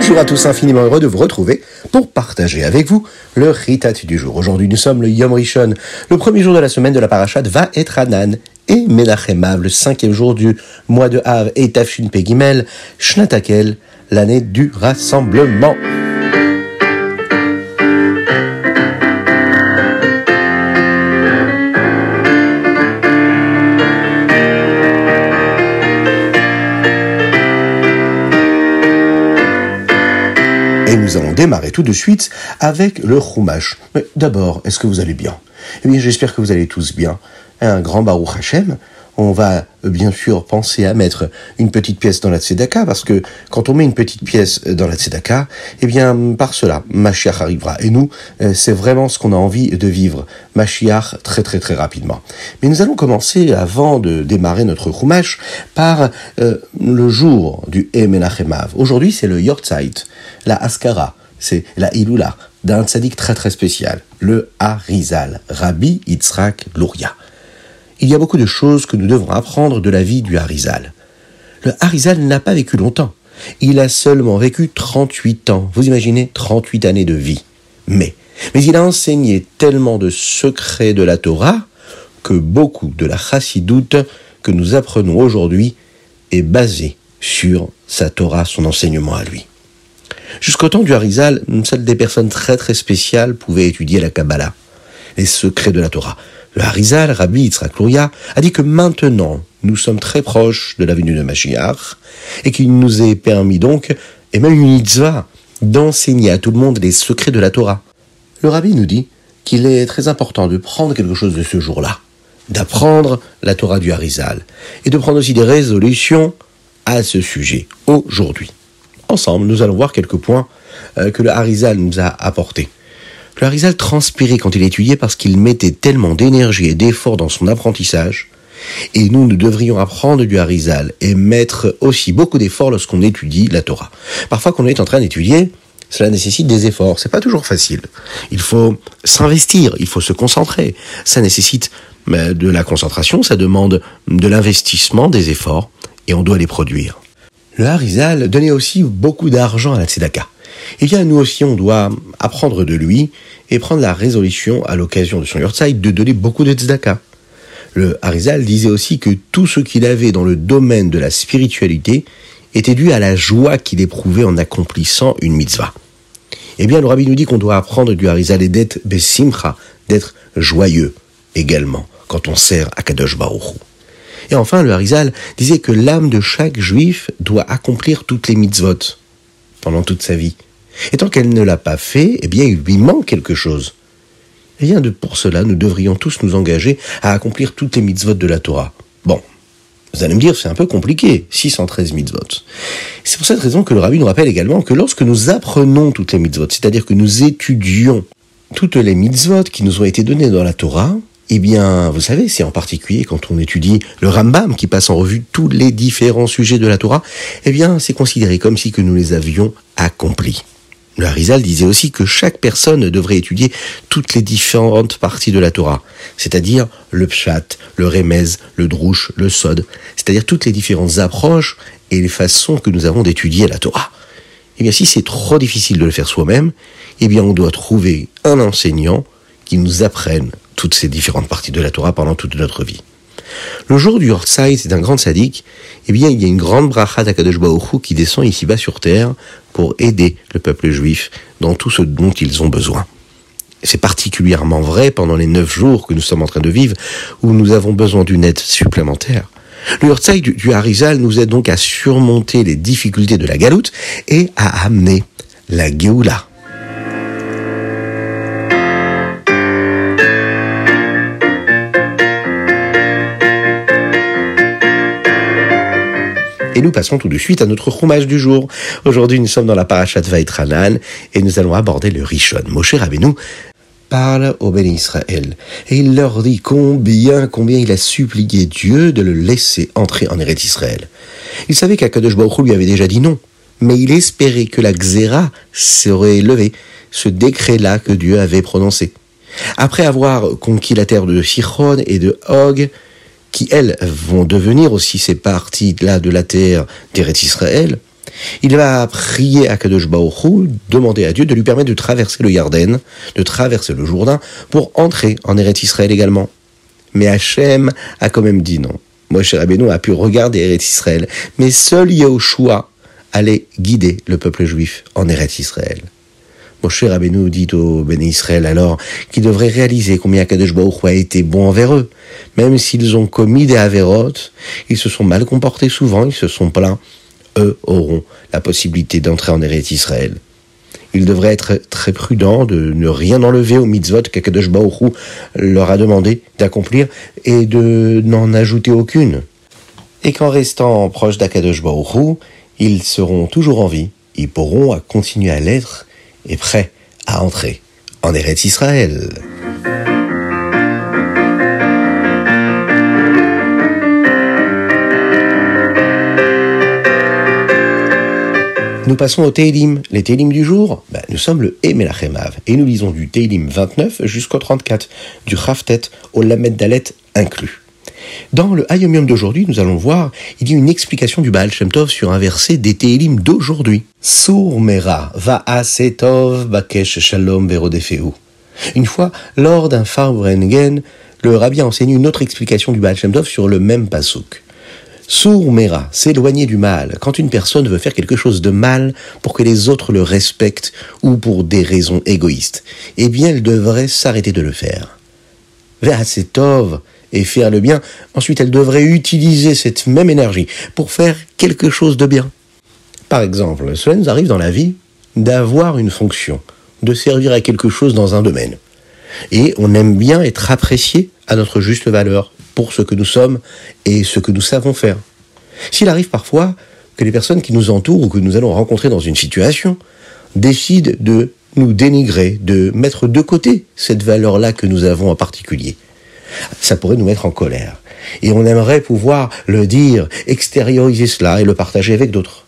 Bonjour à tous, infiniment heureux de vous retrouver pour partager avec vous le Ritat du jour. Aujourd'hui, nous sommes le Yom Rishon, le premier jour de la semaine de la parachat va être Anan et Menachemav, le cinquième jour du mois de Av et Tafshin Pegimel, Shnatakel, l'année du rassemblement. Nous allons démarrer tout de suite avec le Chumash. Mais d'abord, est-ce que vous allez bien? Eh bien, j'espère que vous allez tous bien. Un grand Baruch Hashem. On va euh, bien sûr penser à mettre une petite pièce dans la tzedaka, parce que quand on met une petite pièce dans la tzedaka, eh bien, par cela, Mashiach arrivera. Et nous, euh, c'est vraiment ce qu'on a envie de vivre. Mashiach très très très rapidement. Mais nous allons commencer, avant de démarrer notre Chumash, par euh, le jour du Emenachemav. Aujourd'hui, c'est le Yortzeit, la Askara, c'est la Ilula d'un tzaddik très très spécial, le Harizal, Rabbi Yitzhak Luria. Il y a beaucoup de choses que nous devons apprendre de la vie du Harizal. Le Harizal n'a pas vécu longtemps. Il a seulement vécu 38 ans. Vous imaginez 38 années de vie. Mais, mais il a enseigné tellement de secrets de la Torah que beaucoup de la chassidoute que nous apprenons aujourd'hui est basé sur sa Torah, son enseignement à lui. Jusqu'au temps du Harizal, seules des personnes très très spéciales pouvaient étudier la Kabbalah, les secrets de la Torah. Le Harizal, Rabbi Yitzhak Luria, a dit que maintenant, nous sommes très proches de la venue de Mashiach, et qu'il nous est permis donc, et même une mitzvah, d'enseigner à tout le monde les secrets de la Torah. Le Rabbi nous dit qu'il est très important de prendre quelque chose de ce jour-là, d'apprendre la Torah du Harizal, et de prendre aussi des résolutions à ce sujet, aujourd'hui. Ensemble, nous allons voir quelques points euh, que le Harizal nous a apportés. Le Harizal transpirait quand il étudiait parce qu'il mettait tellement d'énergie et d'efforts dans son apprentissage. Et nous, nous devrions apprendre du Harizal et mettre aussi beaucoup d'efforts lorsqu'on étudie la Torah. Parfois, quand on est en train d'étudier, cela nécessite des efforts. C'est pas toujours facile. Il faut s'investir, il faut se concentrer. Ça nécessite de la concentration, ça demande de l'investissement, des efforts, et on doit les produire. Le Harizal donnait aussi beaucoup d'argent à la Tzedaka. Eh bien, nous aussi, on doit apprendre de lui et prendre la résolution à l'occasion de son Yortzeit de donner beaucoup de tzedaka. Le Harizal disait aussi que tout ce qu'il avait dans le domaine de la spiritualité était dû à la joie qu'il éprouvait en accomplissant une mitzvah. Eh bien, le rabbi nous dit qu'on doit apprendre du Harizal et d'être besimcha, d'être joyeux également quand on sert à Kadosh Baruch Et enfin, le Harizal disait que l'âme de chaque juif doit accomplir toutes les mitzvot pendant toute sa vie. Et tant qu'elle ne l'a pas fait, eh bien, il lui manque quelque chose. Et bien, de, pour cela, nous devrions tous nous engager à accomplir toutes les mitzvot de la Torah. Bon, vous allez me dire, c'est un peu compliqué, 613 mitzvot. C'est pour cette raison que le rabbi nous rappelle également que lorsque nous apprenons toutes les mitzvot, c'est-à-dire que nous étudions toutes les mitzvot qui nous ont été données dans la Torah, eh bien, vous savez, c'est en particulier quand on étudie le Rambam qui passe en revue tous les différents sujets de la Torah, eh bien, c'est considéré comme si nous les avions accomplis. Le Harizal disait aussi que chaque personne devrait étudier toutes les différentes parties de la Torah, c'est-à-dire le pshat, le remez, le drouche, le sod, c'est-à-dire toutes les différentes approches et les façons que nous avons d'étudier la Torah. Eh bien, si c'est trop difficile de le faire soi-même, eh bien, on doit trouver un enseignant qui nous apprenne toutes ces différentes parties de la Torah pendant toute notre vie. Le jour du Hortzai, c'est un grand sadique, eh bien, il y a une grande bracha d'Akadosh qui descend ici-bas sur terre pour aider le peuple juif dans tout ce dont ils ont besoin. C'est particulièrement vrai pendant les neuf jours que nous sommes en train de vivre, où nous avons besoin d'une aide supplémentaire. Le Hortzai du, du Harizal nous aide donc à surmonter les difficultés de la galoute et à amener la Géoula. Et nous passons tout de suite à notre roumage du jour. Aujourd'hui, nous sommes dans la parachat Vaitranan et nous allons aborder le Rishon. Moshe Rabbeinu parle au béni Israël et il leur dit combien, combien il a supplié Dieu de le laisser entrer en Eretz Israël. Il savait qu'Akadosh Baruch lui avait déjà dit non, mais il espérait que la Xéra serait levée, ce décret-là que Dieu avait prononcé. Après avoir conquis la terre de Sichon et de Og, qui elles vont devenir aussi ces parties-là de la terre d'Eretz Israël, il va prier à Kadosh demander à Dieu de lui permettre de traverser le Yarden, de traverser le Jourdain, pour entrer en Eretz Israël également. Mais Hachem a quand même dit non. Moshe Rabbeinu a pu regarder Eretz Israël, mais seul Yahushua allait guider le peuple juif en Eretz Israël. Moshe Rabbeinu dit au Béné Israël alors qu'ils devraient réaliser combien Kadosh Baruch a été bon envers eux. Même s'ils ont commis des avérotes, ils se sont mal comportés souvent, ils se sont plaints, eux auront la possibilité d'entrer en Eretz Israël. Ils devraient être très prudents de ne rien enlever aux mitzvot qu'Akadosh Baruch leur a demandé d'accomplir et de n'en ajouter aucune. Et qu'en restant proche d'Akadosh Baruch ils seront toujours en vie, ils pourront continuer à l'être et prêts à entrer en Eretz Israël. Nous passons au Teilim. Les Teilim du jour, ben, nous sommes le Emelachemav et nous lisons du Teilim 29 jusqu'au 34, du Raftet au Lamed Dalet inclus. Dans le Hayomium d'aujourd'hui, nous allons voir, il y a une explication du Baal Shem Tov sur un verset des Teilim d'aujourd'hui. Sour mera va asetov bakesh shalom verodefeu. Une fois, lors d'un Farbrengen, le rabbi a enseigné une autre explication du Baal Shem Tov sur le même pasuk. Sour mera, s'éloigner du mal. Quand une personne veut faire quelque chose de mal pour que les autres le respectent ou pour des raisons égoïstes, eh bien elle devrait s'arrêter de le faire. Ve'asetov, et faire le bien, ensuite elle devrait utiliser cette même énergie pour faire quelque chose de bien. Par exemple, cela nous arrive dans la vie d'avoir une fonction, de servir à quelque chose dans un domaine. Et on aime bien être apprécié à notre juste valeur pour ce que nous sommes et ce que nous savons faire. S'il arrive parfois que les personnes qui nous entourent ou que nous allons rencontrer dans une situation décident de nous dénigrer, de mettre de côté cette valeur-là que nous avons en particulier, ça pourrait nous mettre en colère. Et on aimerait pouvoir le dire, extérioriser cela et le partager avec d'autres.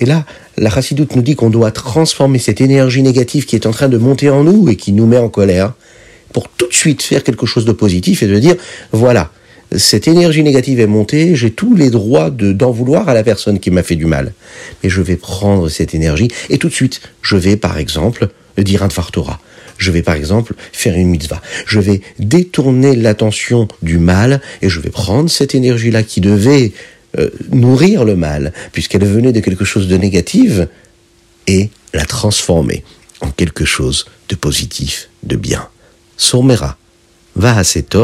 Et là, la chassidoute nous dit qu'on doit transformer cette énergie négative qui est en train de monter en nous et qui nous met en colère pour tout de suite faire quelque chose de positif et de dire, voilà, cette énergie négative est montée, j'ai tous les droits d'en vouloir à la personne qui m'a fait du mal. Mais je vais prendre cette énergie et tout de suite, je vais par exemple dire un Torah. Je vais par exemple faire une mitzvah. Je vais détourner l'attention du mal et je vais prendre cette énergie-là qui devait euh, nourrir le mal, puisqu'elle venait de quelque chose de négatif, et la transformer en quelque chose de positif, de bien. Somera, va à cet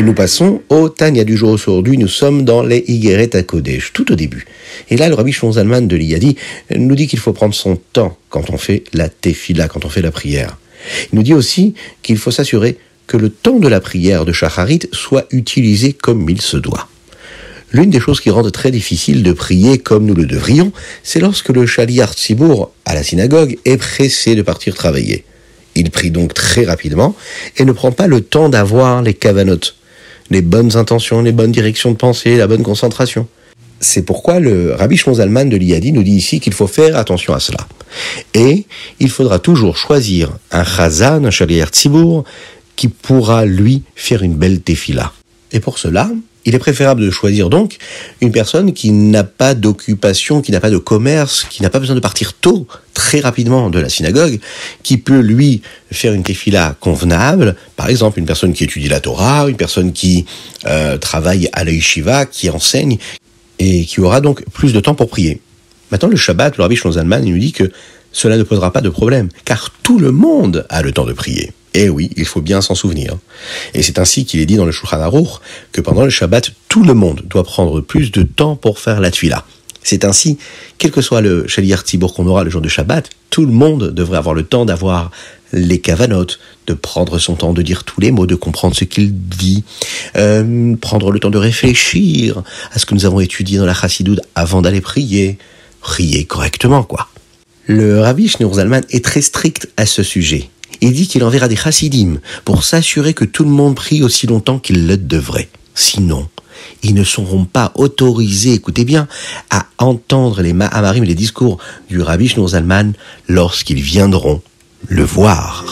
Et nous passons au Tania du jour aujourd'hui. Nous sommes dans les Higueret à Kodesh, tout au début. Et là, le rabbi Zalman de l'Iyadi nous dit qu'il faut prendre son temps quand on fait la tefila, quand on fait la prière. Il nous dit aussi qu'il faut s'assurer que le temps de la prière de Shacharit soit utilisé comme il se doit. L'une des choses qui rendent très difficile de prier comme nous le devrions, c'est lorsque le Shaliar Tzibour, à la synagogue, est pressé de partir travailler. Il prie donc très rapidement et ne prend pas le temps d'avoir les cavanotes, les bonnes intentions, les bonnes directions de pensée, la bonne concentration. C'est pourquoi le Rabbi Shmonzalman de l'Iyadi nous dit ici qu'il faut faire attention à cela. Et il faudra toujours choisir un chazan, un chalier tzibour, qui pourra lui faire une belle tefila. Et pour cela, il est préférable de choisir donc une personne qui n'a pas d'occupation, qui n'a pas de commerce, qui n'a pas besoin de partir tôt, très rapidement de la synagogue, qui peut lui faire une tefila convenable. Par exemple, une personne qui étudie la Torah, une personne qui euh, travaille à la qui enseigne et qui aura donc plus de temps pour prier. Maintenant, le Shabbat, le Rabbi Shlomo il nous dit que cela ne posera pas de problème, car tout le monde a le temps de prier. Eh oui, il faut bien s'en souvenir. Et c'est ainsi qu'il est dit dans le Shulchan Aruch que pendant le Shabbat, tout le monde doit prendre plus de temps pour faire la tuila. C'est ainsi, quel que soit le Shaliar Tibor qu'on aura le jour de Shabbat, tout le monde devrait avoir le temps d'avoir les cavanotes, de prendre son temps de dire tous les mots, de comprendre ce qu'il dit, euh, prendre le temps de réfléchir à ce que nous avons étudié dans la chassidoute avant d'aller prier, prier correctement, quoi. Le Rabbi Shneur Zalman est très strict à ce sujet. Il dit qu'il enverra des chassidim pour s'assurer que tout le monde prie aussi longtemps qu'il le devrait. Sinon, ils ne seront pas autorisés, écoutez bien, à entendre les Mahamarim et les discours du Rabbi Zalman lorsqu'ils viendront le voir.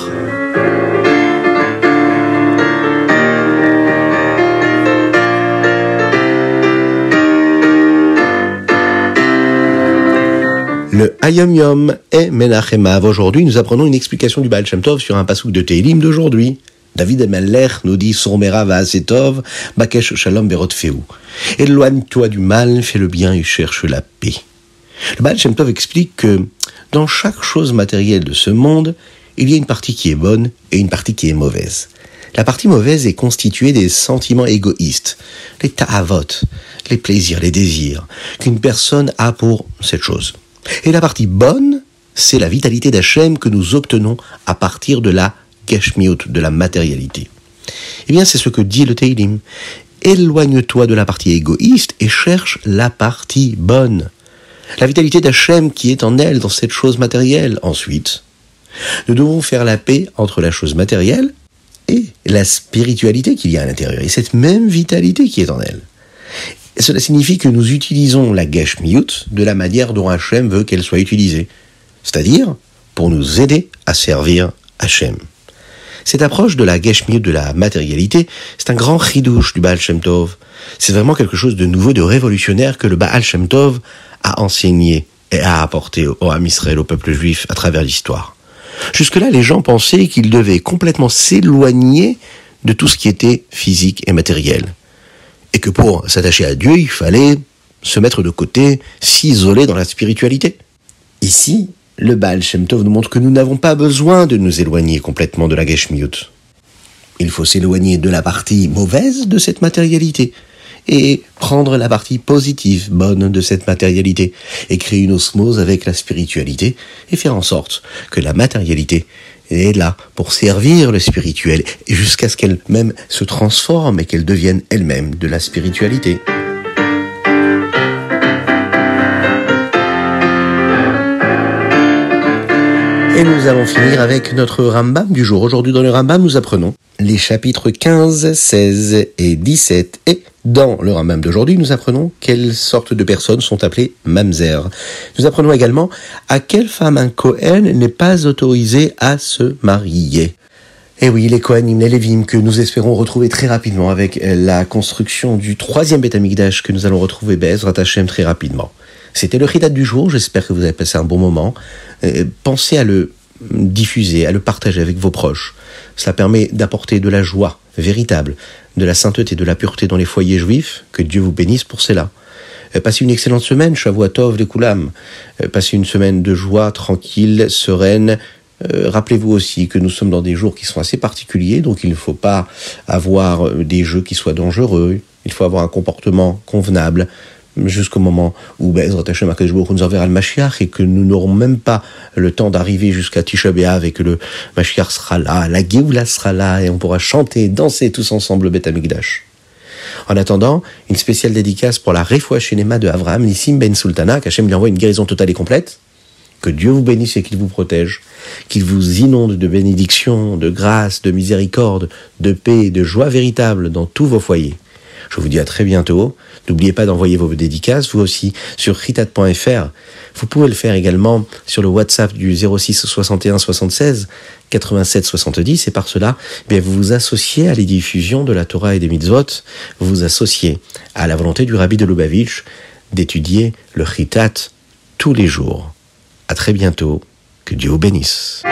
Le Hayom Yom et Menachemav. Aujourd'hui, nous apprenons une explication du Baal Shem Tov sur un pasouk de Teilim d'aujourd'hui. David Emeller nous dit Somera Vaasetov, Bakesh Shalom Berot Feu. Éloigne-toi du mal, fais le bien et cherche la paix. Le Baal Shem Tov explique que dans chaque chose matérielle de ce monde, il y a une partie qui est bonne et une partie qui est mauvaise. La partie mauvaise est constituée des sentiments égoïstes, les ta'avot, les plaisirs, les désirs qu'une personne a pour cette chose. Et la partie bonne, c'est la vitalité d'Hachem que nous obtenons à partir de la geshmiut, de la matérialité. Eh bien, c'est ce que dit le Teilim. Éloigne-toi de la partie égoïste et cherche la partie bonne. La vitalité d'Hachem qui est en elle, dans cette chose matérielle. Ensuite, nous devons faire la paix entre la chose matérielle et la spiritualité qu'il y a à l'intérieur, et cette même vitalité qui est en elle. Cela signifie que nous utilisons la Geshmiut de la manière dont Hachem veut qu'elle soit utilisée, c'est-à-dire pour nous aider à servir Hachem. Cette approche de la Geshmiut de la matérialité, c'est un grand chidouche du Baal Shem Tov. C'est vraiment quelque chose de nouveau, de révolutionnaire que le Baal Shem Tov a enseigné et a apporté au Ham Israël, au peuple juif, à travers l'histoire. Jusque-là, les gens pensaient qu'ils devaient complètement s'éloigner de tout ce qui était physique et matériel et que pour s'attacher à Dieu, il fallait se mettre de côté, s'isoler dans la spiritualité. Ici, le Baal Shem Tov nous montre que nous n'avons pas besoin de nous éloigner complètement de la Geshmiut. Il faut s'éloigner de la partie mauvaise de cette matérialité et prendre la partie positive, bonne de cette matérialité, et créer une osmose avec la spiritualité, et faire en sorte que la matérialité est là pour servir le spirituel, jusqu'à ce qu'elle-même se transforme et qu'elle devienne elle-même de la spiritualité. Et nous allons finir avec notre Rambam du jour. Aujourd'hui dans le Rambam, nous apprenons les chapitres 15, 16 et 17. Et dans le Rambam d'aujourd'hui, nous apprenons quelles sortes de personnes sont appelées mamzer. Nous apprenons également à quelle femme un Kohen n'est pas autorisé à se marier. Et eh oui, les Kohanim, les Lévim, que nous espérons retrouver très rapidement avec la construction du troisième Beth que nous allons retrouver Bezrat Hashem très rapidement. C'était le Ridat du jour, j'espère que vous avez passé un bon moment. Euh, pensez à le diffuser, à le partager avec vos proches. Cela permet d'apporter de la joie véritable, de la sainteté, de la pureté dans les foyers juifs. Que Dieu vous bénisse pour cela. Euh, passez une excellente semaine, Shavuatov de Koulam. Euh, passez une semaine de joie, tranquille, sereine. Rappelez-vous aussi que nous sommes dans des jours qui sont assez particuliers, donc il ne faut pas avoir des jeux qui soient dangereux. Il faut avoir un comportement convenable jusqu'au moment où Bezrat Hashem nous enverra le Mashiach et que nous n'aurons même pas le temps d'arriver jusqu'à Tisha B'Av et que le Mashiach sera là, la Géoula sera là et on pourra chanter, danser tous ensemble le Beth. En attendant, une spéciale dédicace pour la Refoua Shenema de Avraham Nissim Ben Sultana, qu'Hachem lui envoie une guérison totale et complète. Que Dieu vous bénisse et qu'il vous protège, qu'il vous inonde de bénédictions, de grâce, de miséricorde, de paix, de joie véritable dans tous vos foyers. Je vous dis à très bientôt. N'oubliez pas d'envoyer vos dédicaces, vous aussi, sur ritat.fr. Vous pouvez le faire également sur le WhatsApp du 06 61 76 87 70 et par cela, eh bien, vous vous associez à les diffusions de la Torah et des mitzvot. Vous vous associez à la volonté du rabbi de Lubavitch d'étudier le Ritat tous les jours. À très bientôt. Que Dieu vous bénisse.